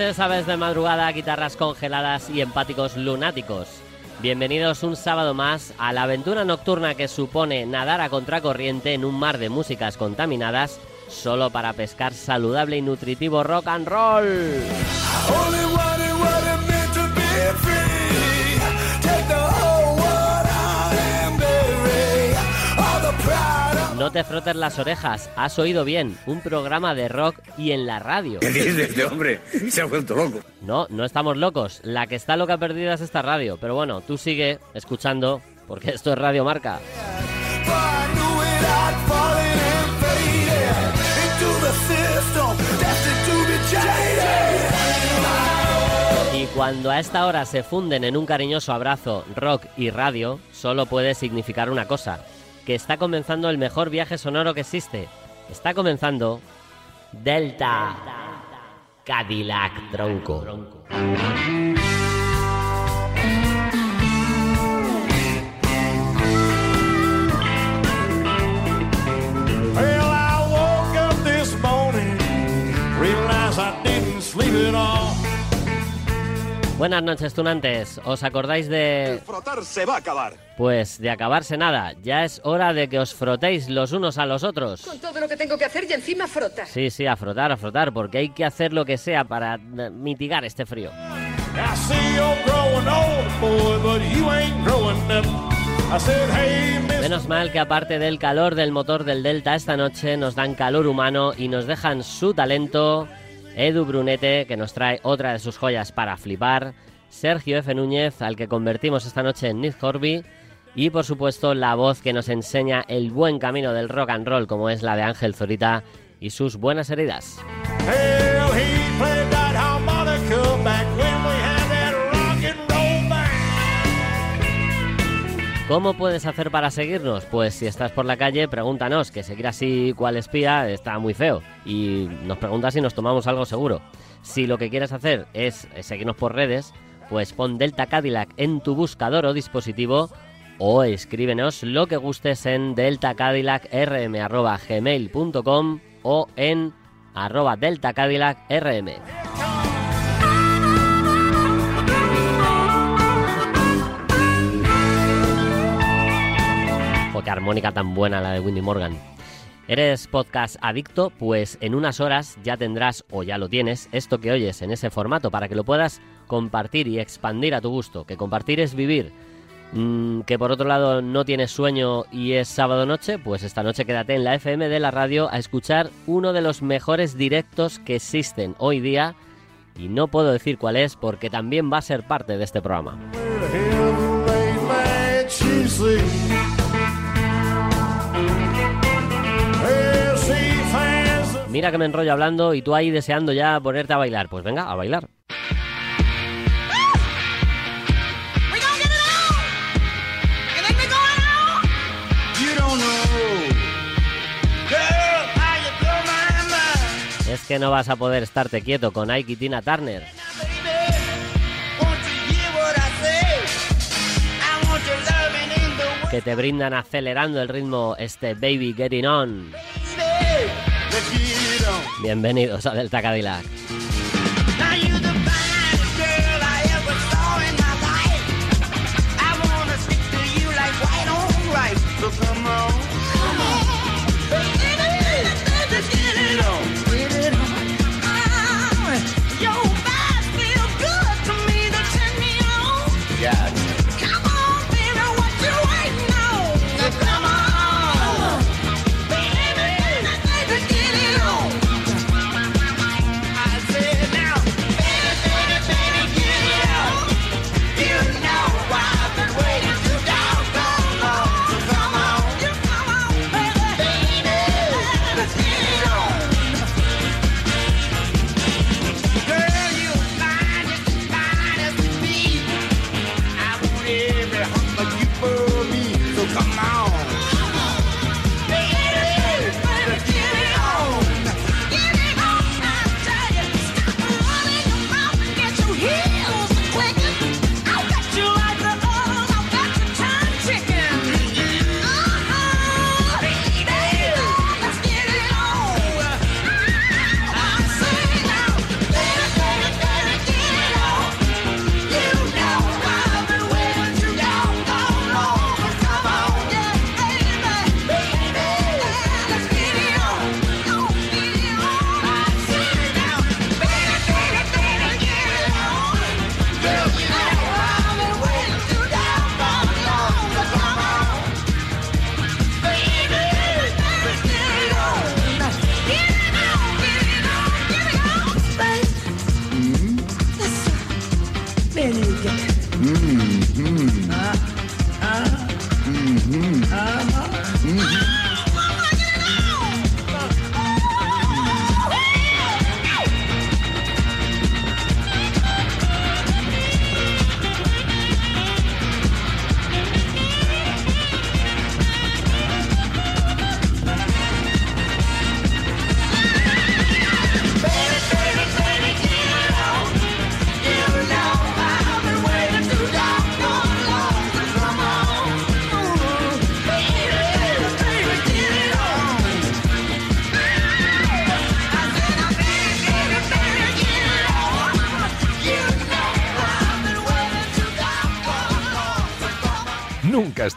Noches, aves de madrugada, guitarras congeladas y empáticos lunáticos. Bienvenidos un sábado más a la aventura nocturna que supone nadar a contracorriente en un mar de músicas contaminadas solo para pescar saludable y nutritivo rock and roll. No te frotes las orejas, has oído bien, un programa de rock y en la radio. ¿Qué dices este hombre? Se ha vuelto loco. No, no estamos locos, la que está loca perdida es esta radio, pero bueno, tú sigue escuchando, porque esto es Radio Marca. Y cuando a esta hora se funden en un cariñoso abrazo rock y radio, solo puede significar una cosa, que está comenzando el mejor viaje sonoro que existe. Está comenzando Delta Cadillac Tronco. Buenas noches, tunantes. ¿Os acordáis de...? El frotar se va a acabar. Pues de acabarse nada. Ya es hora de que os frotéis los unos a los otros. Con todo lo que tengo que hacer y encima frotar. Sí, sí, a frotar, a frotar, porque hay que hacer lo que sea para eh, mitigar este frío. Menos mal que aparte del calor del motor del Delta esta noche nos dan calor humano y nos dejan su talento Edu Brunete, que nos trae otra de sus joyas para flipar, Sergio F. Núñez, al que convertimos esta noche en Nick Horby, y por supuesto la voz que nos enseña el buen camino del rock and roll, como es la de Ángel Zorita y sus buenas heridas. ¿Cómo puedes hacer para seguirnos? Pues si estás por la calle, pregúntanos, que seguir así cual espía está muy feo. Y nos preguntas si nos tomamos algo seguro. Si lo que quieres hacer es seguirnos por redes, pues pon Delta Cadillac en tu buscador o dispositivo o escríbenos lo que gustes en deltacadillacrm.gmail.com o en arroba deltacadillacrm. Qué armónica tan buena la de Windy Morgan. ¿Eres podcast adicto? Pues en unas horas ya tendrás, o ya lo tienes, esto que oyes en ese formato para que lo puedas compartir y expandir a tu gusto. Que compartir es vivir. Mm, que por otro lado no tienes sueño y es sábado noche, pues esta noche quédate en la FM de la radio a escuchar uno de los mejores directos que existen hoy día. Y no puedo decir cuál es porque también va a ser parte de este programa. Mira que me enrollo hablando y tú ahí deseando ya ponerte a bailar. Pues venga, a bailar. Es que no vas a poder estarte quieto con Ike y Tina Turner. Que te brindan acelerando el ritmo este Baby Getting On. Bienvenidos a Delta Cadillac.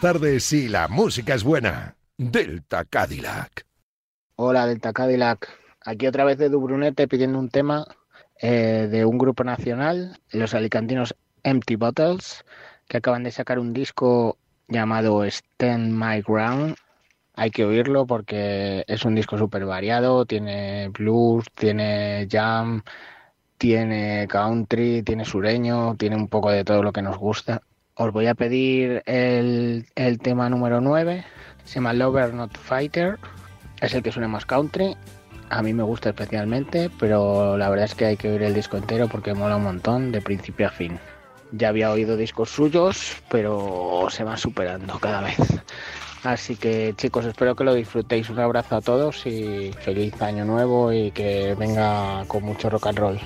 Nunca es tarde si la música es buena. Delta Cadillac. Hola, Delta Cadillac. Aquí otra vez de Brunete pidiendo un tema eh, de un grupo nacional, los alicantinos Empty Bottles, que acaban de sacar un disco llamado Stand My Ground. Hay que oírlo porque es un disco súper variado, tiene blues, tiene jam, tiene country, tiene sureño, tiene un poco de todo lo que nos gusta. Os voy a pedir el, el tema número 9, se llama Lover Not Fighter, es el que suena más country, a mí me gusta especialmente, pero la verdad es que hay que oír el disco entero porque mola un montón de principio a fin. Ya había oído discos suyos, pero se van superando cada vez. Así que chicos, espero que lo disfrutéis. Un abrazo a todos y feliz año nuevo y que venga con mucho rock and roll.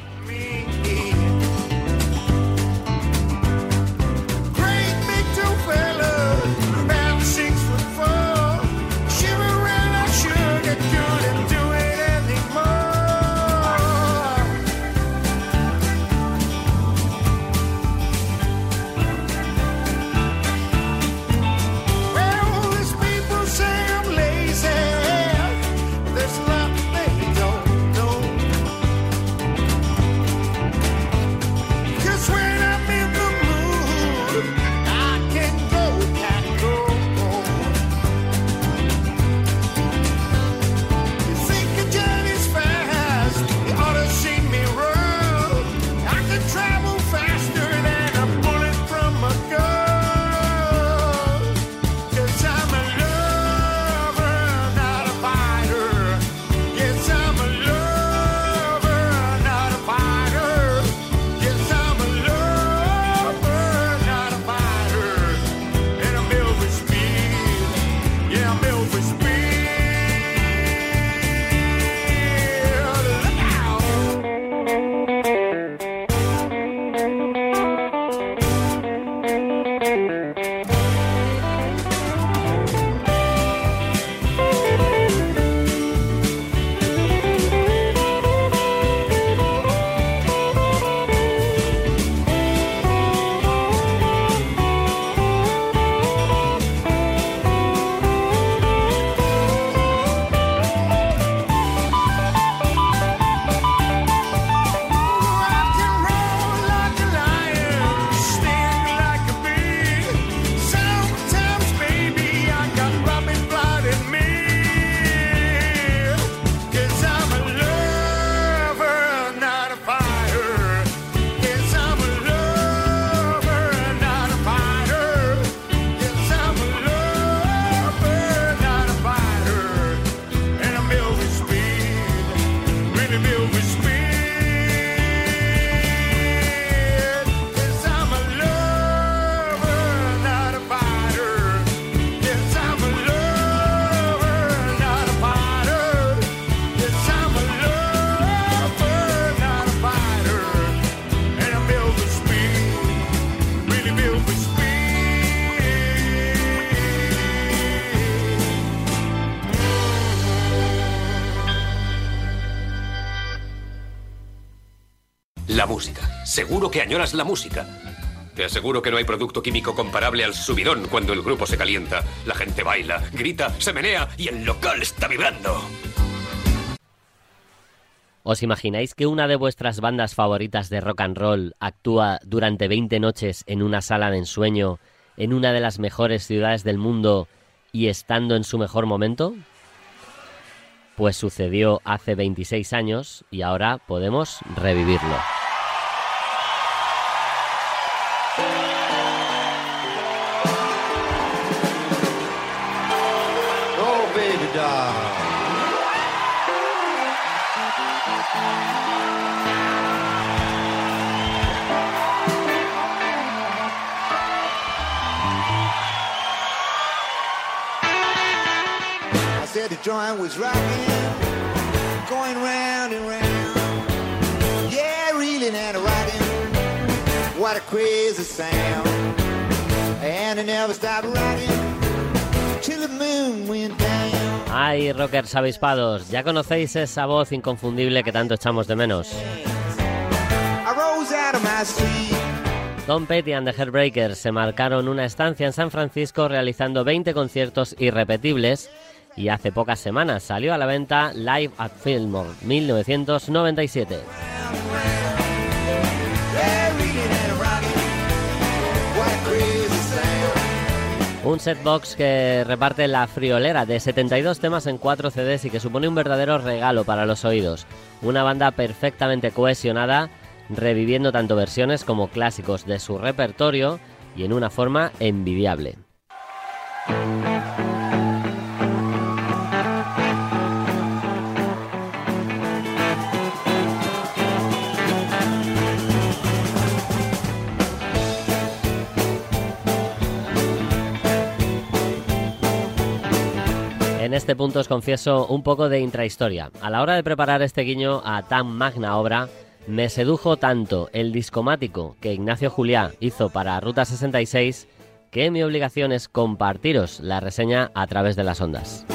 Que añoras la música. Te aseguro que no hay producto químico comparable al subidón cuando el grupo se calienta. La gente baila, grita, se menea y el local está vibrando. ¿Os imagináis que una de vuestras bandas favoritas de rock and roll actúa durante 20 noches en una sala de ensueño en una de las mejores ciudades del mundo y estando en su mejor momento? Pues sucedió hace 26 años y ahora podemos revivirlo. Baby doll. I said the joint was rocking, going round and round. Yeah, reeling and rocking. What a crazy sound. And it never stopped rocking Ay, rockers avispados, ¿ya conocéis esa voz inconfundible que tanto echamos de menos? Tom Petty and the Heartbreakers se marcaron una estancia en San Francisco realizando 20 conciertos irrepetibles y hace pocas semanas salió a la venta Live at Fillmore 1997. Un setbox que reparte la friolera de 72 temas en 4 CDs y que supone un verdadero regalo para los oídos. Una banda perfectamente cohesionada, reviviendo tanto versiones como clásicos de su repertorio y en una forma envidiable. Este punto os confieso un poco de intrahistoria. A la hora de preparar este guiño a tan magna obra, me sedujo tanto el discomático que Ignacio Juliá hizo para Ruta 66 que mi obligación es compartiros la reseña a través de las ondas.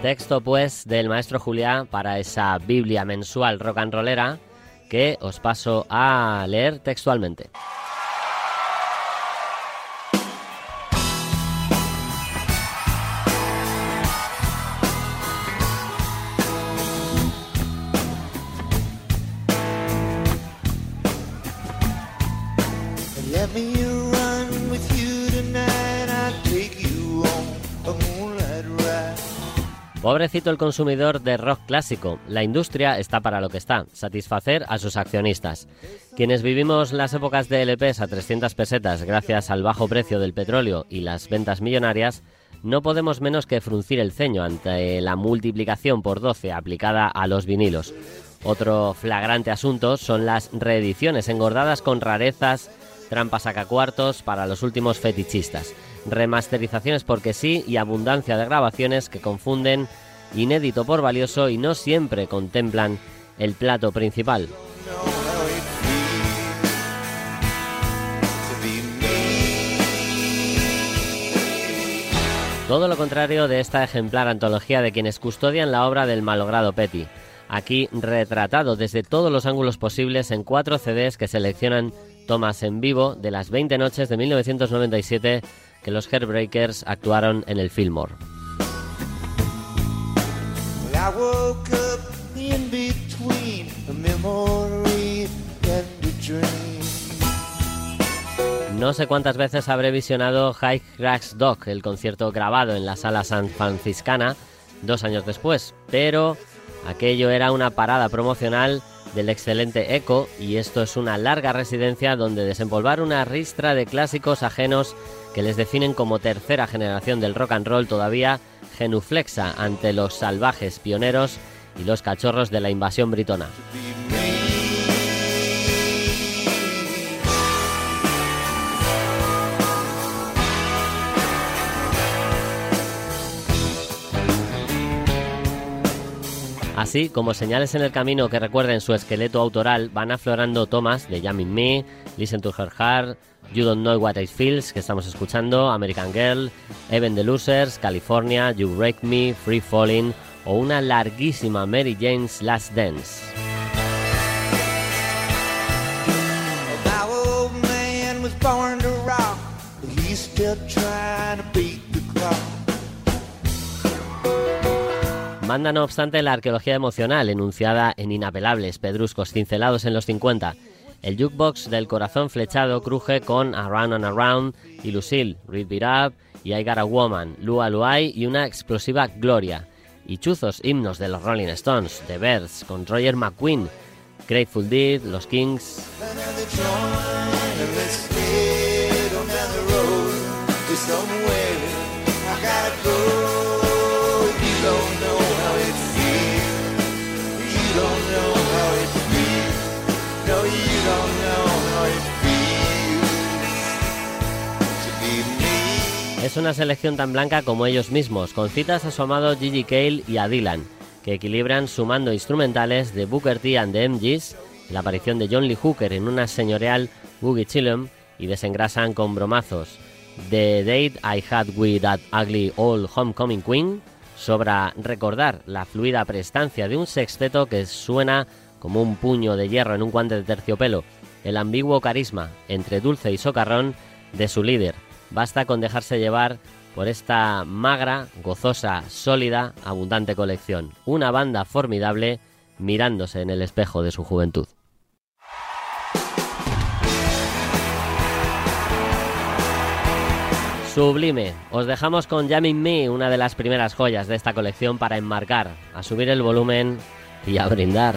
Texto pues del maestro Juliá para esa Biblia mensual rock and rollera que os paso a leer textualmente. Pobrecito el consumidor de rock clásico. La industria está para lo que está, satisfacer a sus accionistas. Quienes vivimos las épocas de LPs a 300 pesetas gracias al bajo precio del petróleo y las ventas millonarias, no podemos menos que fruncir el ceño ante la multiplicación por 12 aplicada a los vinilos. Otro flagrante asunto son las reediciones engordadas con rarezas, trampas sacacuartos para los últimos fetichistas, remasterizaciones porque sí y abundancia de grabaciones que confunden inédito por valioso y no siempre contemplan el plato principal. Todo lo contrario de esta ejemplar antología de quienes custodian la obra del malogrado Petty. Aquí retratado desde todos los ángulos posibles en cuatro CDs que seleccionan tomas en vivo de las 20 noches de 1997 que los Heartbreakers actuaron en el Fillmore. No sé cuántas veces habré visionado High Cracks Dog, el concierto grabado en la sala San Franciscana dos años después, pero aquello era una parada promocional del excelente Echo y esto es una larga residencia donde desempolvar una ristra de clásicos ajenos que les definen como tercera generación del rock and roll todavía genuflexa ante los salvajes pioneros y los cachorros de la invasión britona. Así como señales en el camino que recuerden su esqueleto autoral, van aflorando tomas de Jamming Me, Listen to Her Heart, You Don't Know What It Feels, que estamos escuchando, American Girl, Even the Losers, California, You Break Me, Free Falling o una larguísima Mary Jane's Last Dance. Manda no obstante la arqueología emocional enunciada en inapelables pedruscos cincelados en los 50. El jukebox del corazón flechado cruje con Around and Around y Lucille, Read It Up y I Got a Woman, Lua Luai y una explosiva Gloria. Y chuzos himnos de los Rolling Stones, The Birds, con Roger McQueen, Grateful Dead, Los Kings. es una selección tan blanca como ellos mismos, con citas a su amado Gigi Cale y a Dylan, que equilibran sumando instrumentales de Booker T and the MGs, la aparición de John Lee Hooker en una señorial Boogie Chillum y desengrasan con bromazos. The Date I Had With That Ugly Old Homecoming Queen sobra recordar la fluida prestancia de un sexteto que suena como un puño de hierro en un guante de terciopelo, el ambiguo carisma entre dulce y socarrón de su líder, Basta con dejarse llevar por esta magra, gozosa, sólida, abundante colección. Una banda formidable mirándose en el espejo de su juventud. Sublime. Os dejamos con Jamming Me, una de las primeras joyas de esta colección para enmarcar, a subir el volumen y a brindar.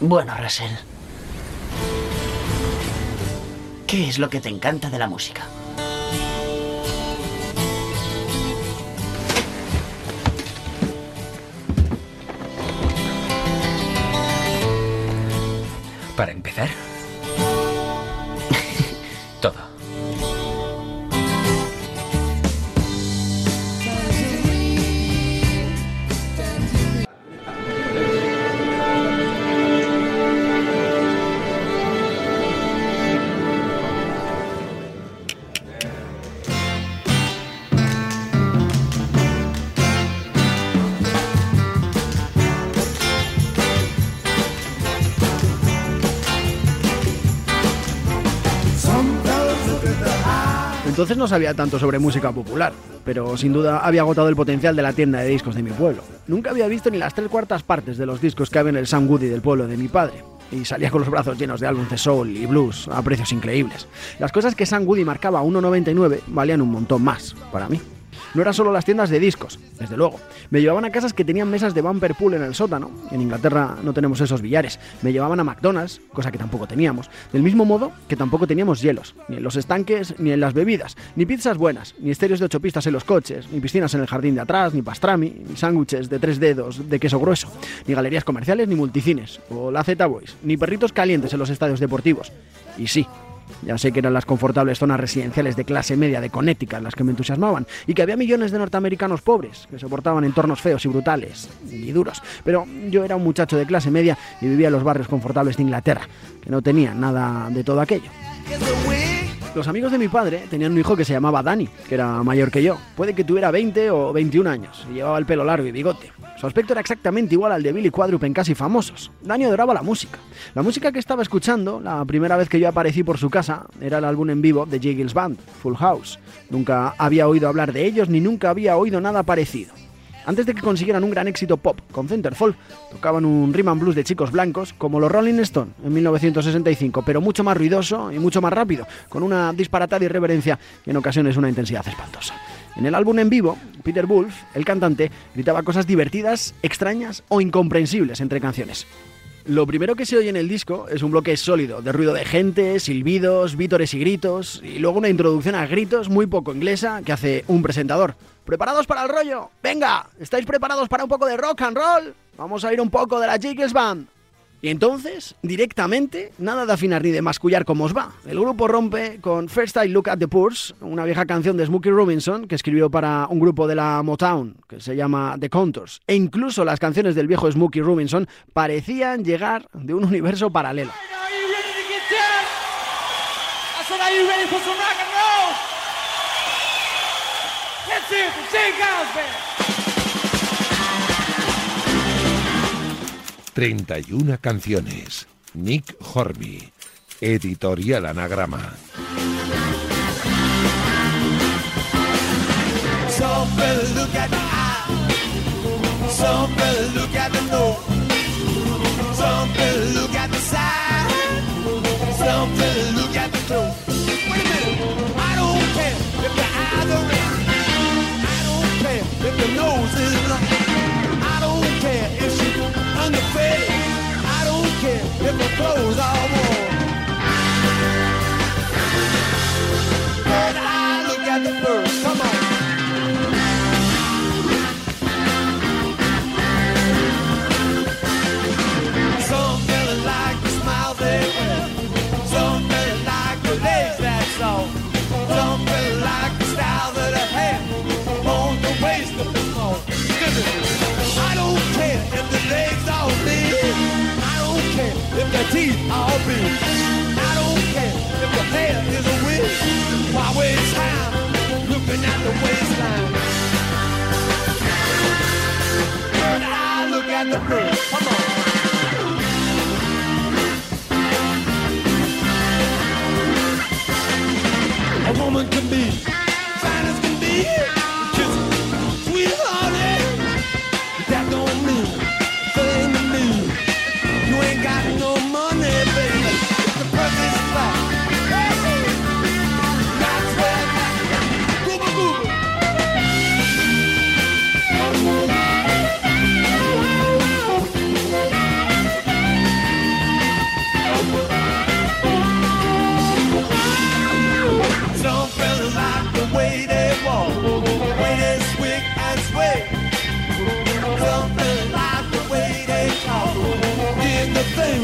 Bueno, Russell. ¿Qué es lo que te encanta de la música? Para empezar, Entonces no sabía tanto sobre música popular, pero sin duda había agotado el potencial de la tienda de discos de mi pueblo. Nunca había visto ni las tres cuartas partes de los discos que había en el Sam Goody del pueblo de mi padre. Y salía con los brazos llenos de álbumes de soul y blues a precios increíbles. Las cosas que Sam Goody marcaba a 1,99 valían un montón más para mí. No eran solo las tiendas de discos, desde luego. Me llevaban a casas que tenían mesas de bumper pool en el sótano. En Inglaterra no tenemos esos billares. Me llevaban a McDonald's, cosa que tampoco teníamos. Del mismo modo que tampoco teníamos hielos, ni en los estanques, ni en las bebidas, ni pizzas buenas, ni estéreos de ocho pistas en los coches, ni piscinas en el jardín de atrás, ni pastrami, ni sándwiches de tres dedos de queso grueso, ni galerías comerciales, ni multicines, o la Z-Boys, ni perritos calientes en los estadios deportivos. Y sí, ya sé que eran las confortables zonas residenciales de clase media de Connecticut las que me entusiasmaban y que había millones de norteamericanos pobres que soportaban entornos feos y brutales y duros. Pero yo era un muchacho de clase media y vivía en los barrios confortables de Inglaterra, que no tenían nada de todo aquello. Los amigos de mi padre tenían un hijo que se llamaba Danny, que era mayor que yo. Puede que tuviera 20 o 21 años y llevaba el pelo largo y bigote. Su aspecto era exactamente igual al de Billy Quadrup en Casi Famosos. Danny adoraba la música. La música que estaba escuchando, la primera vez que yo aparecí por su casa, era el álbum en vivo de Jiggles Band, Full House. Nunca había oído hablar de ellos ni nunca había oído nada parecido. Antes de que consiguieran un gran éxito pop con Centerfold, tocaban un rhythm and blues de chicos blancos como los Rolling Stone en 1965, pero mucho más ruidoso y mucho más rápido, con una disparatada irreverencia y en ocasiones una intensidad espantosa. En el álbum en vivo, Peter Wolf, el cantante, gritaba cosas divertidas, extrañas o incomprensibles entre canciones. Lo primero que se oye en el disco es un bloque sólido de ruido de gente, silbidos, vítores y gritos, y luego una introducción a gritos muy poco inglesa que hace un presentador. ¿Preparados para el rollo? Venga, ¿estáis preparados para un poco de rock and roll? Vamos a ir un poco de la Jiggles Band. Y entonces, directamente, nada de afinar ni de mascullar como os va. El grupo rompe con First I Look at the Purse, una vieja canción de Smokey Robinson que escribió para un grupo de la Motown que se llama The Contours. E incluso las canciones del viejo Smokey Robinson parecían llegar de un universo paralelo. 31 canciones. Nick Horby. Editorial Anagrama. Some fellas look at the eye. Some fellas look at the nose. Some fellas look at the side. Some fellas look clothes all look at the bird. Come on.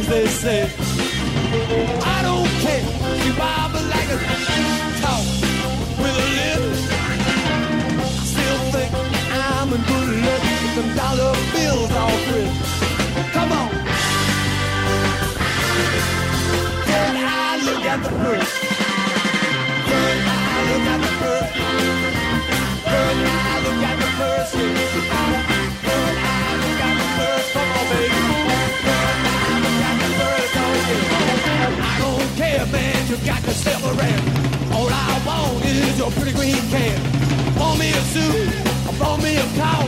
Things they say. I don't care. She wobbles like a talk with a lip. I still think I'm in good luck with them dollar bills all free. Come on. Third eye, look at the bird. Got yourself around. All I want is your pretty green can. Want me a suit? Want me a car?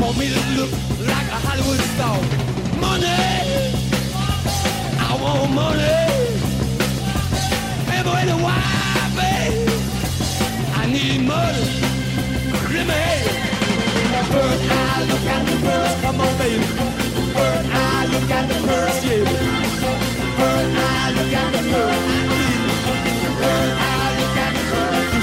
Want me to look like a Hollywood star? Money. I want money. Ever and why, babe? I need money. Let me have it. Bird eye, look at the birds. Come on, baby. Bird eye, look at the birds, yeah. Bird eye, look at the birds.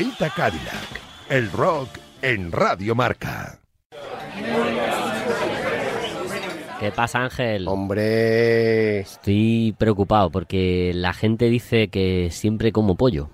Delta Cadillac, el rock en Radio Marca. ¿Qué pasa, Ángel? Hombre, Estoy preocupado porque la gente dice que siempre como pollo.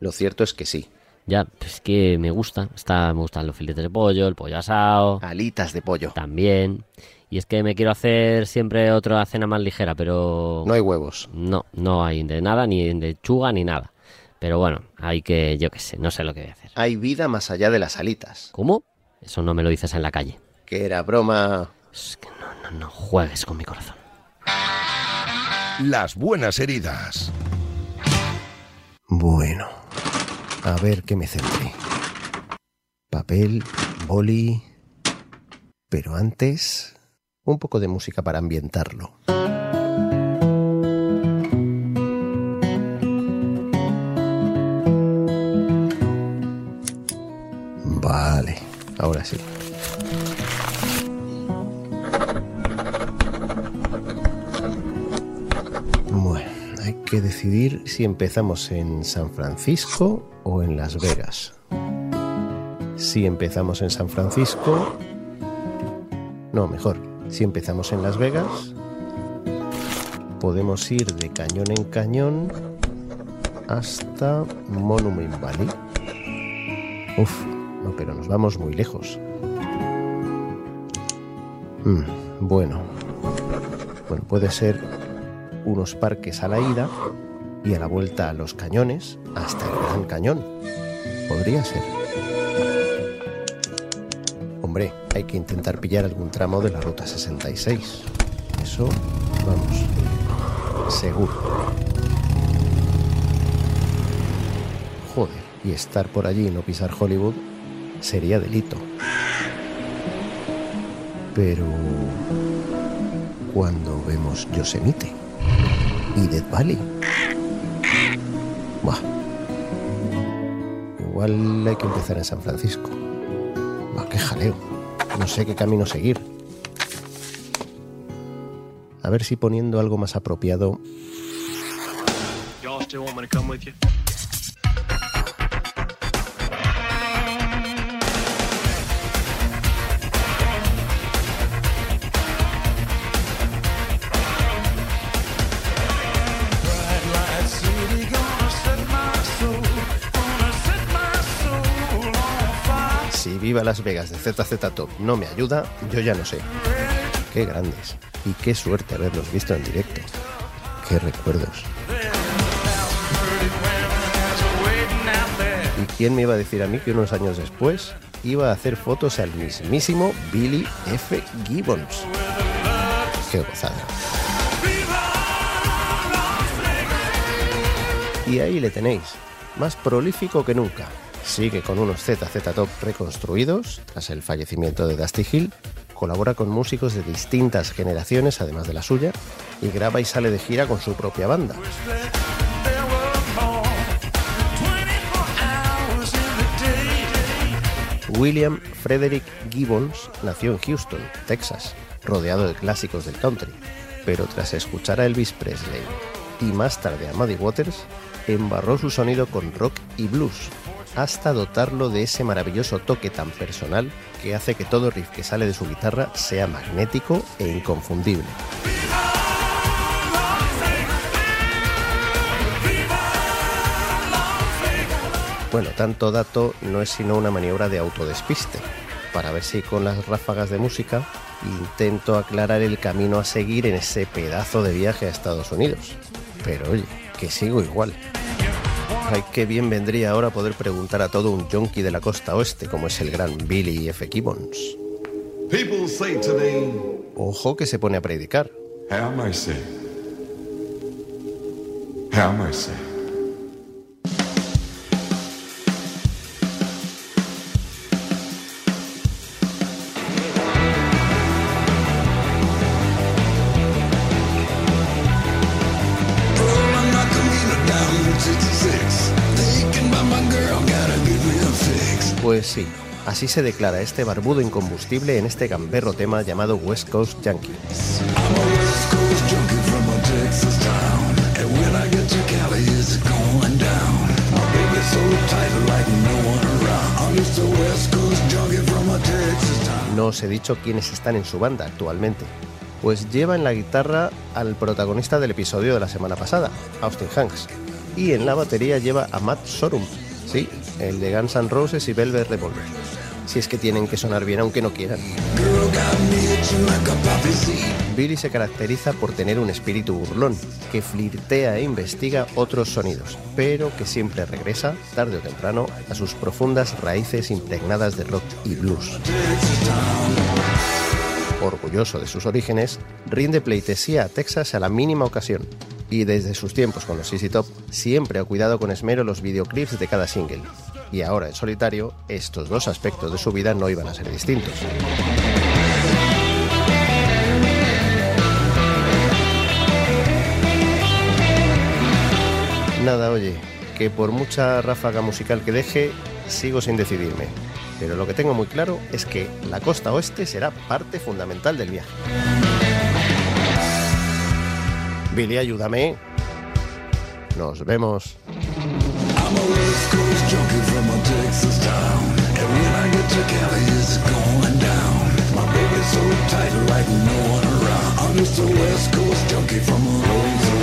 lo cierto es que sí. Ya, pues que me gusta. Está, me gustan los filetes de pollo, el pollo asado. Alitas de pollo. También. Y es que me quiero hacer siempre otra cena más ligera, pero... No hay huevos. No, no hay de nada, ni de lechuga, ni nada. Pero bueno, hay que, yo qué sé, no sé lo que voy a hacer. Hay vida más allá de las alitas. ¿Cómo? Eso no me lo dices en la calle. Que era broma. Es que no, no, no juegues con mi corazón. Las buenas heridas. Bueno, a ver qué me centré. Papel, boli. Pero antes, un poco de música para ambientarlo. Ahora sí. Bueno, hay que decidir si empezamos en San Francisco o en Las Vegas. Si empezamos en San Francisco... No, mejor, si empezamos en Las Vegas, podemos ir de cañón en cañón hasta Monument Valley. Uf, pero nos vamos muy lejos. Mm, bueno, bueno, puede ser unos parques a la ida y a la vuelta a los cañones hasta el Gran Cañón. Podría ser. Hombre, hay que intentar pillar algún tramo de la Ruta 66. Eso, vamos, seguro. Joder, y estar por allí y no pisar Hollywood sería delito. Pero... Cuando vemos Yosemite y Death Valley. Buah. Igual hay que empezar en San Francisco. Buah, qué jaleo. No sé qué camino seguir. A ver si poniendo algo más apropiado you? Las Vegas de ZZ Top no me ayuda, yo ya no sé. Qué grandes. Y qué suerte haberlos visto en directo. Qué recuerdos. ¿Y quién me iba a decir a mí que unos años después iba a hacer fotos al mismísimo Billy F. Gibbons? Qué gozada. Y ahí le tenéis, más prolífico que nunca. Sigue con unos ZZ Top reconstruidos tras el fallecimiento de Dusty Hill, colabora con músicos de distintas generaciones además de la suya y graba y sale de gira con su propia banda. William Frederick Gibbons nació en Houston, Texas, rodeado de clásicos del country, pero tras escuchar a Elvis Presley y más tarde a Muddy Waters, embarró su sonido con rock y blues, hasta dotarlo de ese maravilloso toque tan personal que hace que todo riff que sale de su guitarra sea magnético e inconfundible. Bueno, tanto dato no es sino una maniobra de autodespiste, para ver si con las ráfagas de música intento aclarar el camino a seguir en ese pedazo de viaje a Estados Unidos. Pero oye, que sigo igual. Ay, qué bien vendría ahora poder preguntar a todo un yonki de la costa oeste como es el gran Billy F. Gibbons. Ojo que se pone a predicar. Have mercy. Have mercy. Pues sí, así se declara este barbudo incombustible en este gamberro tema llamado West Coast Yankee. No os he dicho quiénes están en su banda actualmente. Pues lleva en la guitarra al protagonista del episodio de la semana pasada, Austin Hanks. Y en la batería lleva a Matt Sorum, sí, el de Guns N' Roses y Velvet Revolver. Si es que tienen que sonar bien aunque no quieran. Billy se caracteriza por tener un espíritu burlón, que flirtea e investiga otros sonidos, pero que siempre regresa, tarde o temprano, a sus profundas raíces impregnadas de rock y blues. Orgulloso de sus orígenes, rinde pleitesía a Texas a la mínima ocasión, y desde sus tiempos con los CC Top siempre ha cuidado con esmero los videoclips de cada single. Y ahora en solitario, estos dos aspectos de su vida no iban a ser distintos. Nada, oye, que por mucha ráfaga musical que deje, sigo sin decidirme. Pero lo que tengo muy claro es que la costa oeste será parte fundamental del viaje. Billy, ayúdame. Nos vemos. I'm just a West Coast junkie from a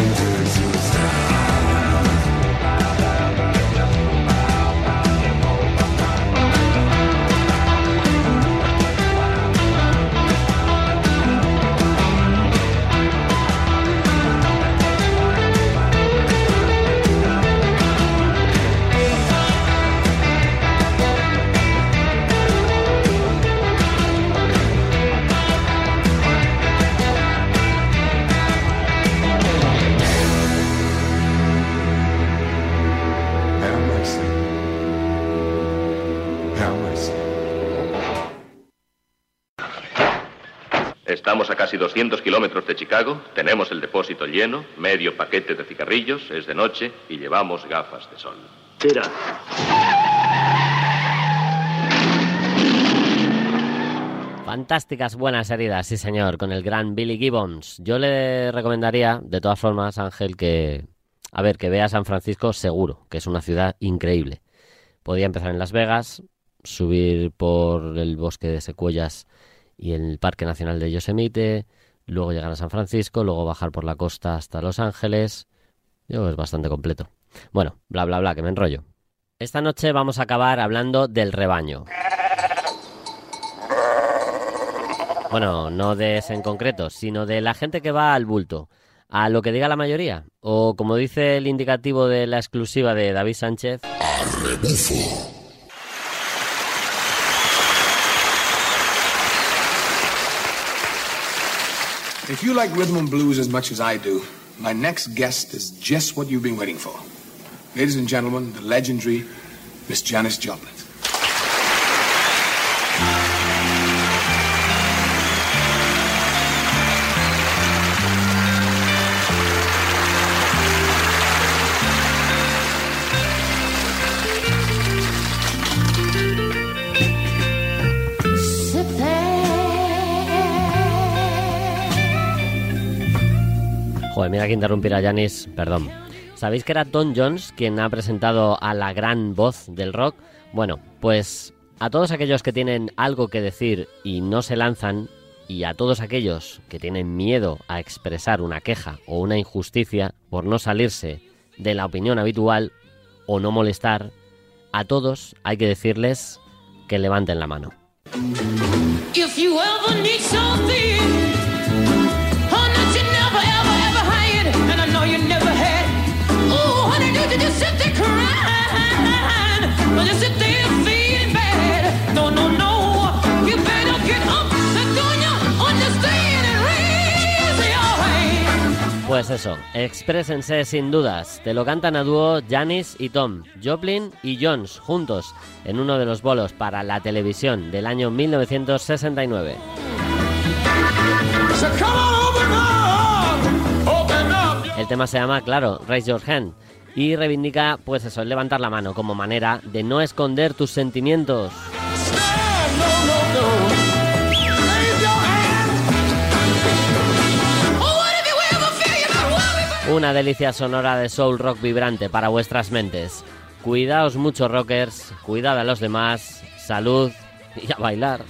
casi 200 kilómetros de Chicago, tenemos el depósito lleno, medio paquete de cigarrillos, es de noche y llevamos gafas de sol. Tira. Fantásticas buenas heridas, sí señor, con el gran Billy Gibbons. Yo le recomendaría, de todas formas, Ángel, que, a ver, que vea San Francisco seguro, que es una ciudad increíble. Podía empezar en Las Vegas, subir por el bosque de secuoyas y el Parque Nacional de Yosemite, luego llegar a San Francisco, luego bajar por la costa hasta Los Ángeles. Yo es bastante completo. Bueno, bla bla bla, que me enrollo. Esta noche vamos a acabar hablando del rebaño. Bueno, no de ese en concreto, sino de la gente que va al bulto, a lo que diga la mayoría, o como dice el indicativo de la exclusiva de David Sánchez, If you like rhythm and blues as much as I do, my next guest is just what you've been waiting for. Ladies and gentlemen, the legendary Miss Janis Joplin. Joder, mira que interrumpir a Janis, perdón. ¿Sabéis que era Tom Jones quien ha presentado a la gran voz del rock? Bueno, pues a todos aquellos que tienen algo que decir y no se lanzan, y a todos aquellos que tienen miedo a expresar una queja o una injusticia por no salirse de la opinión habitual o no molestar, a todos hay que decirles que levanten la mano. Pues eso, exprésense sin dudas. Te lo cantan a dúo Janis y Tom, Joplin y Jones, juntos, en uno de los bolos para la televisión del año 1969. So come on, open up, open up. El tema se llama, claro, Raise Your Hand. Y reivindica, pues eso, el levantar la mano como manera de no esconder tus sentimientos. Una delicia sonora de soul rock vibrante para vuestras mentes. Cuidaos mucho, rockers, cuidad a los demás, salud y a bailar.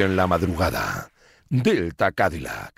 En la madrugada. Delta Cadillac.